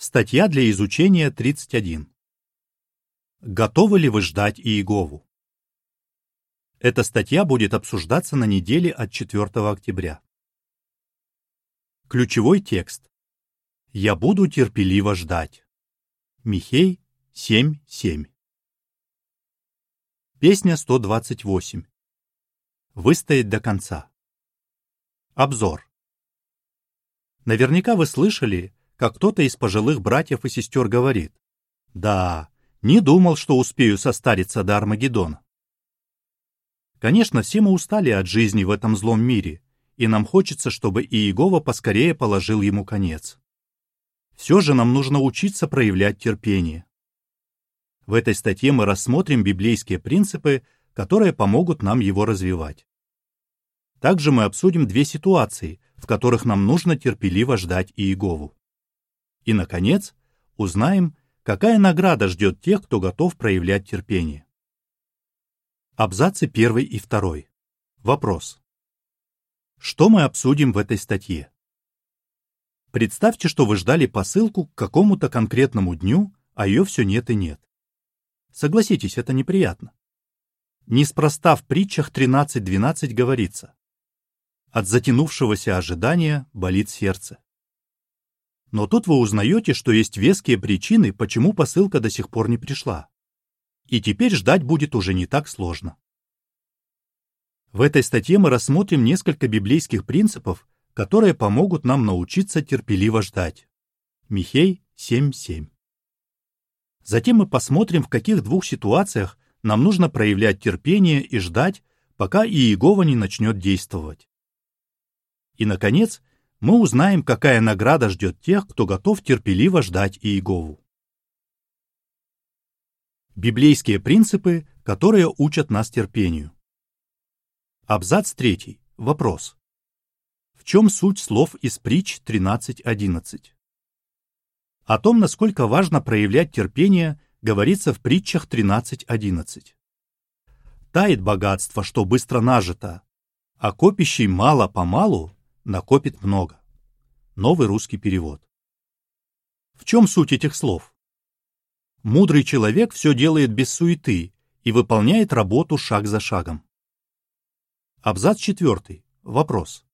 Статья для изучения 31. Готовы ли вы ждать Иегову? Эта статья будет обсуждаться на неделе от 4 октября. Ключевой текст. «Я буду терпеливо ждать». Михей 7.7. Песня 128. Выстоять до конца. Обзор. Наверняка вы слышали, как кто-то из пожилых братьев и сестер говорит. Да, не думал, что успею состариться до Армагеддона. Конечно, все мы устали от жизни в этом злом мире, и нам хочется, чтобы Иегова поскорее положил ему конец. Все же нам нужно учиться проявлять терпение. В этой статье мы рассмотрим библейские принципы, которые помогут нам его развивать. Также мы обсудим две ситуации, в которых нам нужно терпеливо ждать Иегову. И, наконец, узнаем, какая награда ждет тех, кто готов проявлять терпение. Абзацы 1 и 2. Вопрос. Что мы обсудим в этой статье? Представьте, что вы ждали посылку к какому-то конкретному дню, а ее все нет и нет. Согласитесь, это неприятно. Неспроста в притчах 13.12 говорится «От затянувшегося ожидания болит сердце». Но тут вы узнаете, что есть веские причины, почему посылка до сих пор не пришла. И теперь ждать будет уже не так сложно. В этой статье мы рассмотрим несколько библейских принципов, которые помогут нам научиться терпеливо ждать. Михей 7.7. Затем мы посмотрим, в каких двух ситуациях нам нужно проявлять терпение и ждать, пока Иегова не начнет действовать. И, наконец, мы узнаем, какая награда ждет тех, кто готов терпеливо ждать Иегову. Библейские принципы, которые учат нас терпению. Абзац 3. Вопрос. В чем суть слов из притч 13.11? О том, насколько важно проявлять терпение, говорится в притчах 13.11. Тает богатство, что быстро нажито, а копящий мало-помалу накопит много. Новый русский перевод. В чем суть этих слов? Мудрый человек все делает без суеты и выполняет работу шаг за шагом. Абзац 4. Вопрос.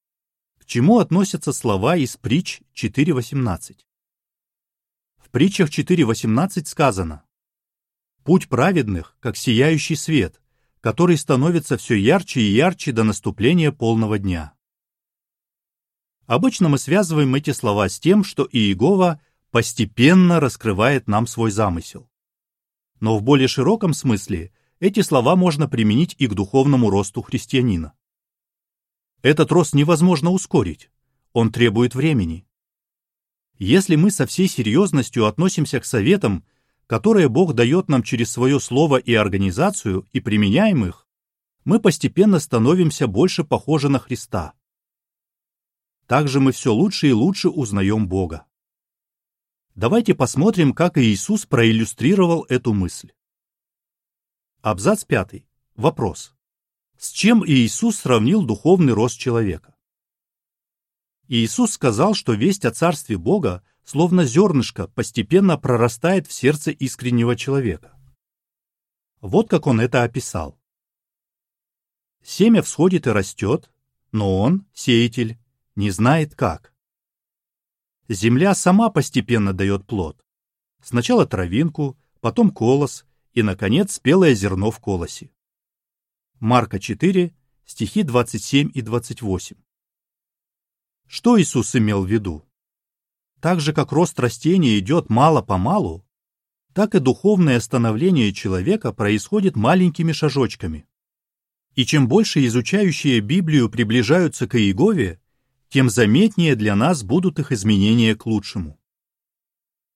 К чему относятся слова из притч 4.18? В притчах 4.18 сказано «Путь праведных, как сияющий свет, который становится все ярче и ярче до наступления полного дня». Обычно мы связываем эти слова с тем, что Иегова постепенно раскрывает нам свой замысел. Но в более широком смысле эти слова можно применить и к духовному росту христианина. Этот рост невозможно ускорить, он требует времени. Если мы со всей серьезностью относимся к советам, которые Бог дает нам через свое слово и организацию, и применяем их, мы постепенно становимся больше похожи на Христа. Также мы все лучше и лучше узнаем Бога. Давайте посмотрим, как Иисус проиллюстрировал эту мысль. Абзац 5. Вопрос. С чем Иисус сравнил духовный рост человека? Иисус сказал, что весть о Царстве Бога, словно зернышко, постепенно прорастает в сердце искреннего человека. Вот как он это описал. Семя всходит и растет, но он, сеятель, не знает как. Земля сама постепенно дает плод. Сначала травинку, потом колос и, наконец, спелое зерно в колосе. Марка 4, стихи 27 и 28. Что Иисус имел в виду? Так же, как рост растения идет мало-помалу, так и духовное становление человека происходит маленькими шажочками. И чем больше изучающие Библию приближаются к Иегове, тем заметнее для нас будут их изменения к лучшему.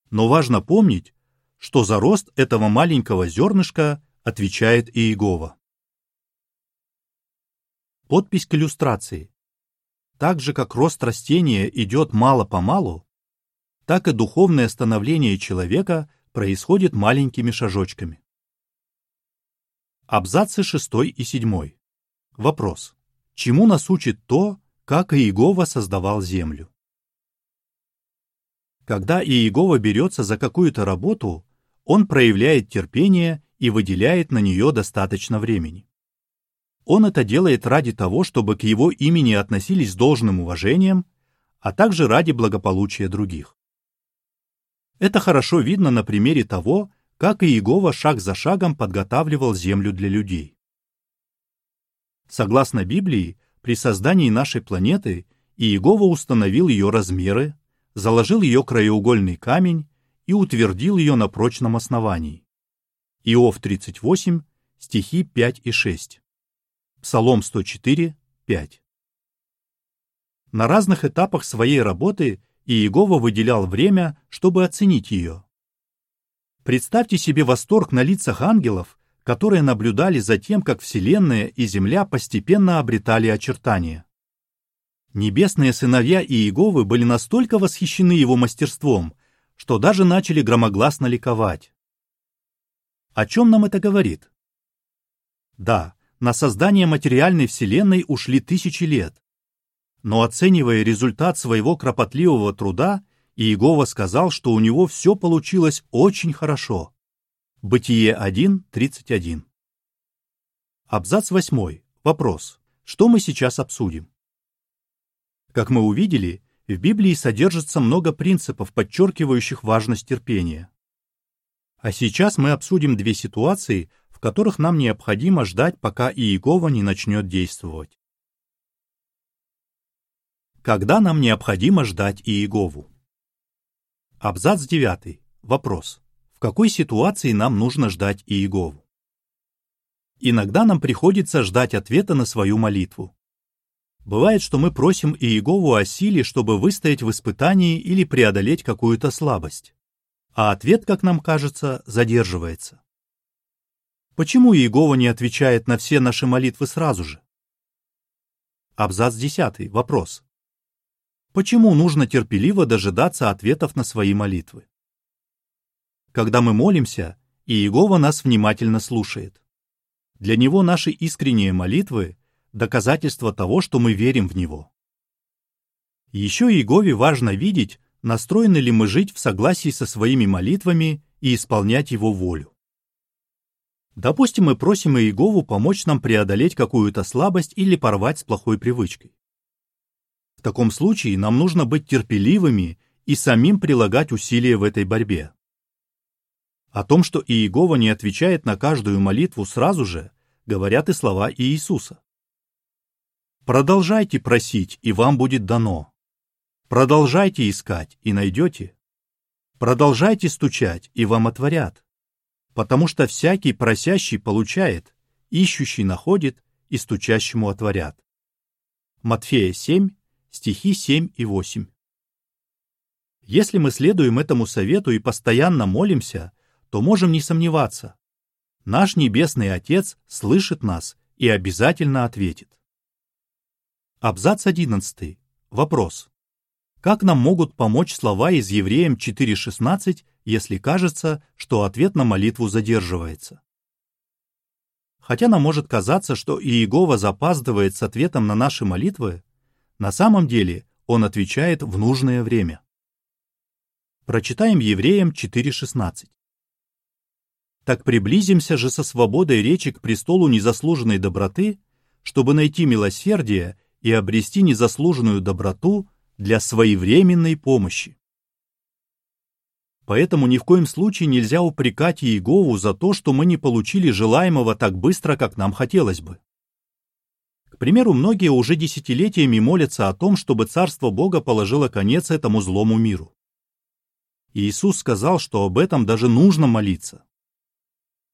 Но важно помнить, что за рост этого маленького зернышка отвечает Иегова. Подпись к иллюстрации. Так же, как рост растения идет мало-помалу, так и духовное становление человека происходит маленькими шажочками. Абзацы 6 и 7. Вопрос. Чему нас учит то, как Иегова создавал землю. Когда Иегова берется за какую-то работу, он проявляет терпение и выделяет на нее достаточно времени. Он это делает ради того, чтобы к его имени относились с должным уважением, а также ради благополучия других. Это хорошо видно на примере того, как Иегова шаг за шагом подготавливал землю для людей. Согласно Библии, при создании нашей планеты Иегова установил ее размеры, заложил ее краеугольный камень и утвердил ее на прочном основании. Иов 38, стихи 5 и 6. Псалом 104, 5. На разных этапах своей работы Иегова выделял время, чтобы оценить ее. Представьте себе восторг на лицах ангелов, которые наблюдали за тем, как Вселенная и Земля постепенно обретали очертания. Небесные сыновья Иеговы были настолько восхищены его мастерством, что даже начали громогласно ликовать. О чем нам это говорит? Да, на создание материальной Вселенной ушли тысячи лет. Но оценивая результат своего кропотливого труда, Иегова сказал, что у него все получилось очень хорошо. Бытие 1.31 Абзац 8. Вопрос. Что мы сейчас обсудим? Как мы увидели, в Библии содержится много принципов, подчеркивающих важность терпения. А сейчас мы обсудим две ситуации, в которых нам необходимо ждать, пока Иегова не начнет действовать. Когда нам необходимо ждать Иегову? Абзац 9. Вопрос. В какой ситуации нам нужно ждать Иегову? Иногда нам приходится ждать ответа на свою молитву. Бывает, что мы просим Иегову о силе, чтобы выстоять в испытании или преодолеть какую-то слабость. А ответ, как нам кажется, задерживается. Почему Иегова не отвечает на все наши молитвы сразу же? Абзац 10. Вопрос. Почему нужно терпеливо дожидаться ответов на свои молитвы? Когда мы молимся, Иегова нас внимательно слушает. Для него наши искренние молитвы доказательство того, что мы верим в Него. Еще Иегове важно видеть, настроены ли мы жить в согласии со своими молитвами и исполнять Его волю. Допустим, мы просим Иегову помочь нам преодолеть какую-то слабость или порвать с плохой привычкой. В таком случае нам нужно быть терпеливыми и самим прилагать усилия в этой борьбе. О том, что Иегова не отвечает на каждую молитву сразу же, говорят и слова Иисуса. Продолжайте просить, и вам будет дано. Продолжайте искать, и найдете. Продолжайте стучать, и вам отворят. Потому что всякий просящий получает, ищущий находит, и стучащему отворят. Матфея 7, стихи 7 и 8. Если мы следуем этому совету и постоянно молимся, то можем не сомневаться. Наш Небесный Отец слышит нас и обязательно ответит. Абзац 11. Вопрос. Как нам могут помочь слова из Евреям 4.16, если кажется, что ответ на молитву задерживается? Хотя нам может казаться, что Иегова запаздывает с ответом на наши молитвы, на самом деле он отвечает в нужное время. Прочитаем Евреям 4.16. «Так приблизимся же со свободой речи к престолу незаслуженной доброты, чтобы найти милосердие и обрести незаслуженную доброту для своевременной помощи. Поэтому ни в коем случае нельзя упрекать Иегову за то, что мы не получили желаемого так быстро, как нам хотелось бы. К примеру, многие уже десятилетиями молятся о том, чтобы Царство Бога положило конец этому злому миру. Иисус сказал, что об этом даже нужно молиться.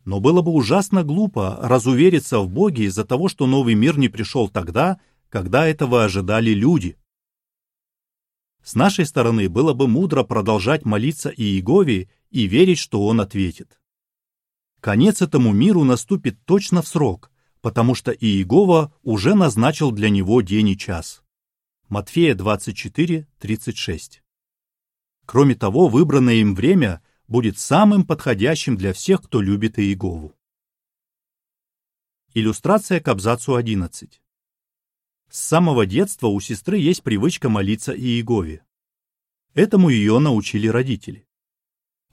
Но было бы ужасно глупо разувериться в Боге из-за того, что новый мир не пришел тогда, когда этого ожидали люди. С нашей стороны было бы мудро продолжать молиться Иегове и верить, что он ответит. Конец этому миру наступит точно в срок, потому что Иегова уже назначил для него день и час. Матфея 24, 36. Кроме того, выбранное им время будет самым подходящим для всех, кто любит Иегову. Иллюстрация к абзацу 11. С самого детства у сестры есть привычка молиться Иегове. Этому ее научили родители.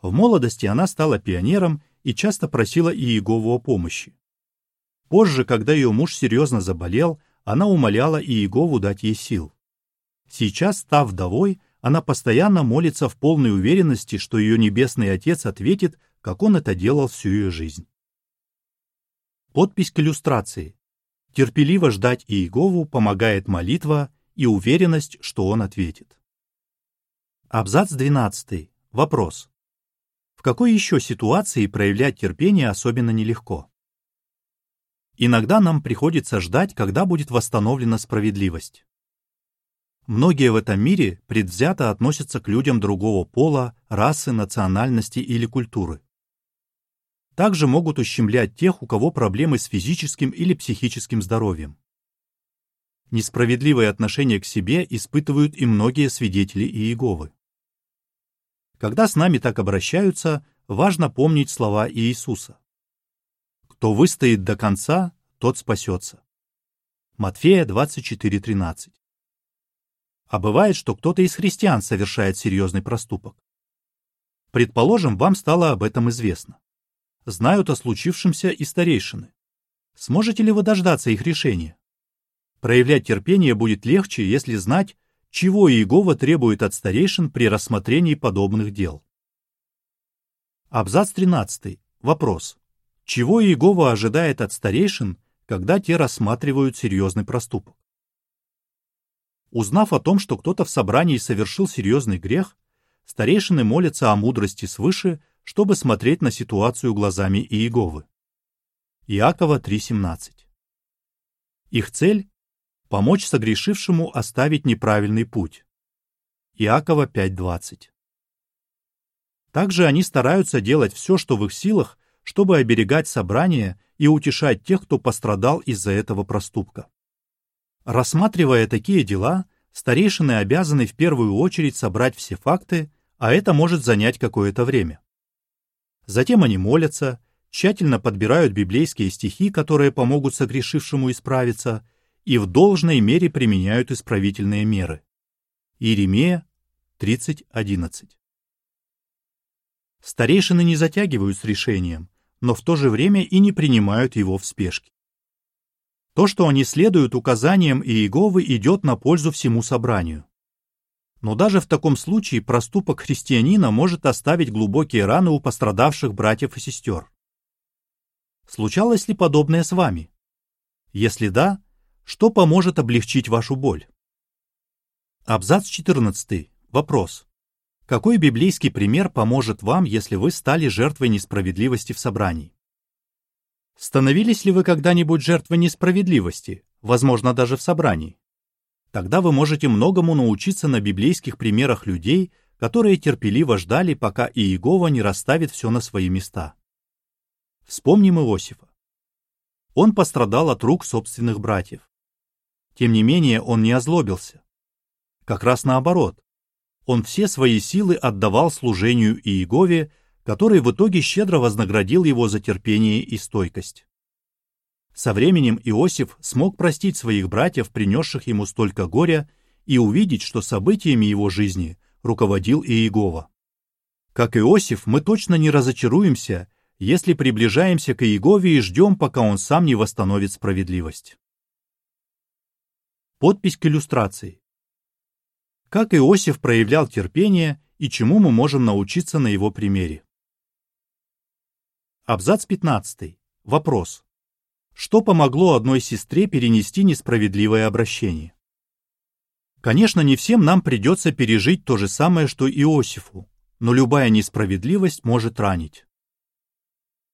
В молодости она стала пионером и часто просила Иегову о помощи. Позже, когда ее муж серьезно заболел, она умоляла Иегову дать ей сил. Сейчас, став вдовой, она постоянно молится в полной уверенности, что ее Небесный Отец ответит, как он это делал всю ее жизнь. Подпись к иллюстрации. Терпеливо ждать Иегову помогает молитва и уверенность, что он ответит. Абзац 12. Вопрос. В какой еще ситуации проявлять терпение особенно нелегко? Иногда нам приходится ждать, когда будет восстановлена справедливость. Многие в этом мире предвзято относятся к людям другого пола, расы, национальности или культуры. Также могут ущемлять тех, у кого проблемы с физическим или психическим здоровьем. Несправедливое отношение к себе испытывают и многие свидетели Иеговы. Когда с нами так обращаются, важно помнить слова Иисуса. Кто выстоит до конца, тот спасется. Матфея 24.13 А бывает, что кто-то из христиан совершает серьезный проступок. Предположим, вам стало об этом известно знают о случившемся и старейшины. Сможете ли вы дождаться их решения? Проявлять терпение будет легче, если знать, чего Иегова требует от старейшин при рассмотрении подобных дел. Абзац 13. Вопрос. Чего Иегова ожидает от старейшин, когда те рассматривают серьезный проступок? Узнав о том, что кто-то в собрании совершил серьезный грех, старейшины молятся о мудрости свыше чтобы смотреть на ситуацию глазами Иеговы. Иакова 3.17 Их цель – помочь согрешившему оставить неправильный путь. Иакова 5.20 Также они стараются делать все, что в их силах, чтобы оберегать собрание и утешать тех, кто пострадал из-за этого проступка. Рассматривая такие дела, старейшины обязаны в первую очередь собрать все факты, а это может занять какое-то время. Затем они молятся, тщательно подбирают библейские стихи, которые помогут согрешившему исправиться, и в должной мере применяют исправительные меры. Иеремия 30.11 Старейшины не затягивают с решением, но в то же время и не принимают его в спешке. То, что они следуют указаниям Иеговы, идет на пользу всему собранию. Но даже в таком случае проступок христианина может оставить глубокие раны у пострадавших братьев и сестер. Случалось ли подобное с вами? Если да, что поможет облегчить вашу боль? Абзац 14. Вопрос. Какой библейский пример поможет вам, если вы стали жертвой несправедливости в собрании? Становились ли вы когда-нибудь жертвой несправедливости, возможно, даже в собрании? Тогда вы можете многому научиться на библейских примерах людей, которые терпеливо ждали, пока Иегова не расставит все на свои места. Вспомним Иосифа. Он пострадал от рук собственных братьев. Тем не менее, он не озлобился. Как раз наоборот. Он все свои силы отдавал служению Иегове, который в итоге щедро вознаградил его за терпение и стойкость. Со временем Иосиф смог простить своих братьев, принесших ему столько горя, и увидеть, что событиями его жизни руководил Иегова. Как Иосиф, мы точно не разочаруемся, если приближаемся к Иегове и ждем, пока он сам не восстановит справедливость. Подпись к иллюстрации. Как Иосиф проявлял терпение и чему мы можем научиться на его примере. Абзац 15. Вопрос что помогло одной сестре перенести несправедливое обращение. Конечно, не всем нам придется пережить то же самое, что Иосифу, но любая несправедливость может ранить.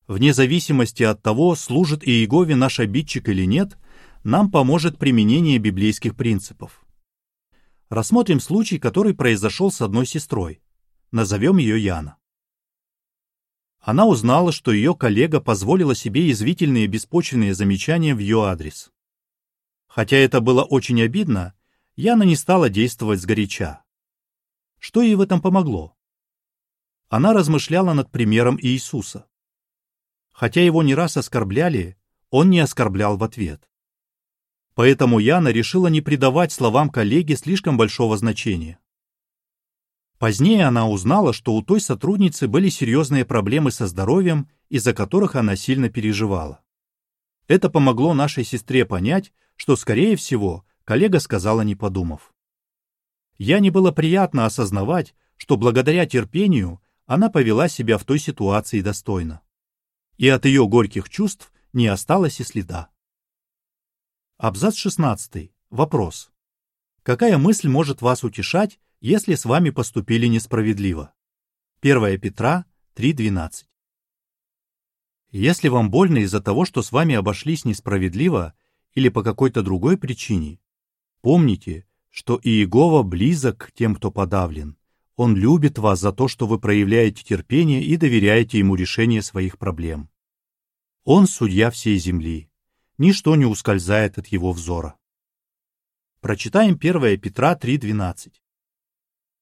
Вне зависимости от того, служит Иегове наш обидчик или нет, нам поможет применение библейских принципов. Рассмотрим случай, который произошел с одной сестрой. Назовем ее Яна. Она узнала, что ее коллега позволила себе язвительные беспочвенные замечания в ее адрес. Хотя это было очень обидно, Яна не стала действовать сгоряча. Что ей в этом помогло? Она размышляла над примером Иисуса. Хотя его не раз оскорбляли, он не оскорблял в ответ. Поэтому Яна решила не придавать словам коллеги слишком большого значения. Позднее она узнала, что у той сотрудницы были серьезные проблемы со здоровьем, из-за которых она сильно переживала. Это помогло нашей сестре понять, что, скорее всего, коллега сказала, не подумав. Я не было приятно осознавать, что благодаря терпению она повела себя в той ситуации достойно. И от ее горьких чувств не осталось и следа. Абзац 16. Вопрос. Какая мысль может вас утешать, если с вами поступили несправедливо? 1 Петра 3.12. Если вам больно из-за того, что с вами обошлись несправедливо или по какой-то другой причине, помните, что Иегова близок к тем, кто подавлен. Он любит вас за то, что вы проявляете терпение и доверяете ему решение своих проблем. Он судья всей земли. Ничто не ускользает от его взора. Прочитаем 1 Петра 3.12.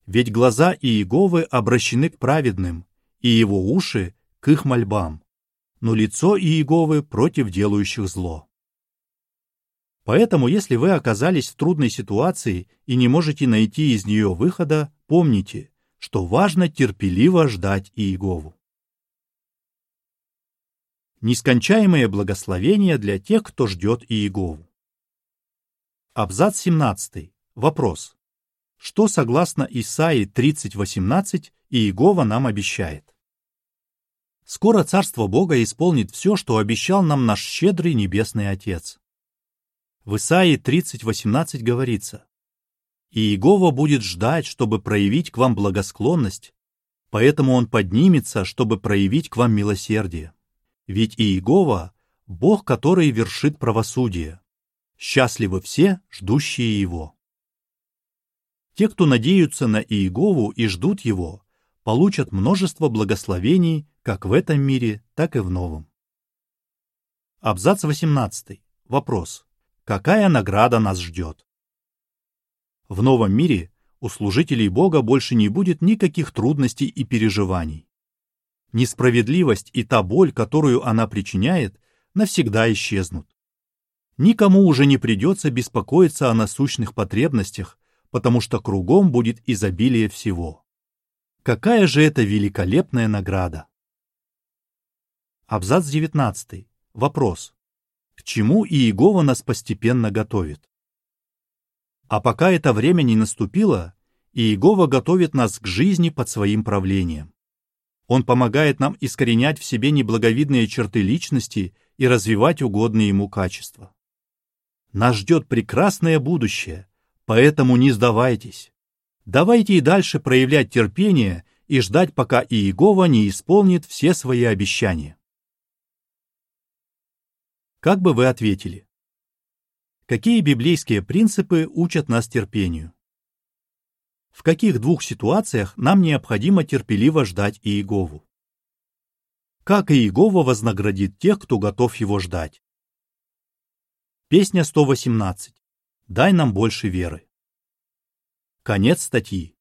«Ведь глаза Иеговы обращены к праведным, и его уши — к их мольбам, но лицо Иеговы против делающих зло». Поэтому, если вы оказались в трудной ситуации и не можете найти из нее выхода, помните, что важно терпеливо ждать Иегову. Нескончаемое благословение для тех, кто ждет Иегову. Абзац 17. Вопрос. Что, согласно Исаии 30.18, Иегова нам обещает? Скоро Царство Бога исполнит все, что обещал нам наш щедрый Небесный Отец. В Исаии 30.18 говорится, «И Иегова будет ждать, чтобы проявить к вам благосклонность, поэтому Он поднимется, чтобы проявить к вам милосердие. Ведь Иегова — Бог, который вершит правосудие, Счастливы все, ждущие Его. Те, кто надеются на Иегову и ждут Его, получат множество благословений как в этом мире, так и в новом. Абзац 18. Вопрос. Какая награда нас ждет? В новом мире у служителей Бога больше не будет никаких трудностей и переживаний. Несправедливость и та боль, которую она причиняет, навсегда исчезнут. Никому уже не придется беспокоиться о насущных потребностях, потому что кругом будет изобилие всего. Какая же это великолепная награда! Абзац 19. Вопрос. К чему Иегова нас постепенно готовит? А пока это время не наступило, Иегова готовит нас к жизни под своим правлением. Он помогает нам искоренять в себе неблаговидные черты личности и развивать угодные ему качества. Нас ждет прекрасное будущее, поэтому не сдавайтесь. Давайте и дальше проявлять терпение и ждать, пока Иегова не исполнит все свои обещания. Как бы вы ответили? Какие библейские принципы учат нас терпению? В каких двух ситуациях нам необходимо терпеливо ждать Иегову? Как Иегова вознаградит тех, кто готов его ждать? Песня 118. Дай нам больше веры. Конец статьи.